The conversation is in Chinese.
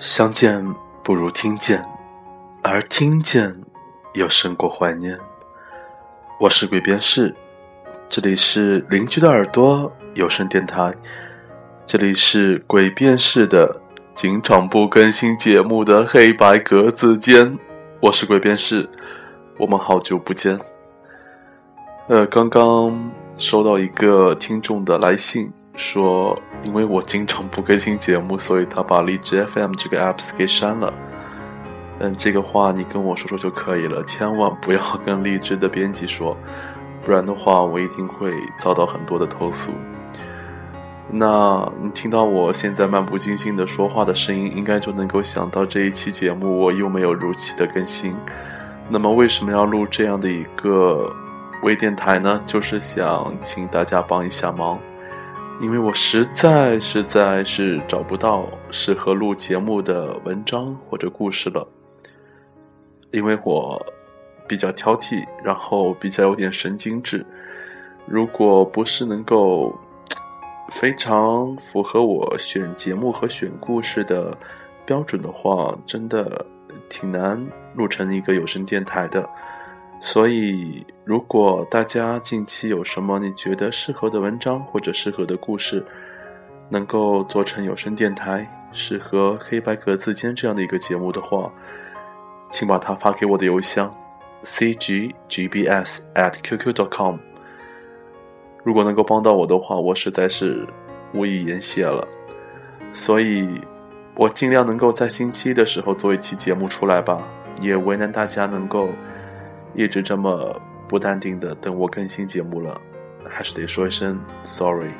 相见不如听见，而听见又胜过怀念。我是鬼边士，这里是邻居的耳朵有声电台，这里是鬼边士的经常不更新节目的黑白格子间。我是鬼边士，我们好久不见。呃，刚刚收到一个听众的来信。说，因为我经常不更新节目，所以他把荔枝 FM 这个 apps 给删了。嗯，这个话你跟我说说就可以了，千万不要跟荔枝的编辑说，不然的话我一定会遭到很多的投诉。那你听到我现在漫不经心的说话的声音，应该就能够想到这一期节目我又没有如期的更新。那么为什么要录这样的一个微电台呢？就是想请大家帮一下忙。因为我实在实在是找不到适合录节目的文章或者故事了，因为我比较挑剔，然后比较有点神经质。如果不是能够非常符合我选节目和选故事的标准的话，真的挺难录成一个有声电台的。所以，如果大家近期有什么你觉得适合的文章或者适合的故事，能够做成有声电台，适合黑白格子间这样的一个节目的话，请把它发给我的邮箱：cggbs@qq.com。如果能够帮到我的话，我实在是无以言谢了。所以，我尽量能够在星期一的时候做一期节目出来吧，也为难大家能够。一直这么不淡定的等我更新节目了，还是得说一声 sorry。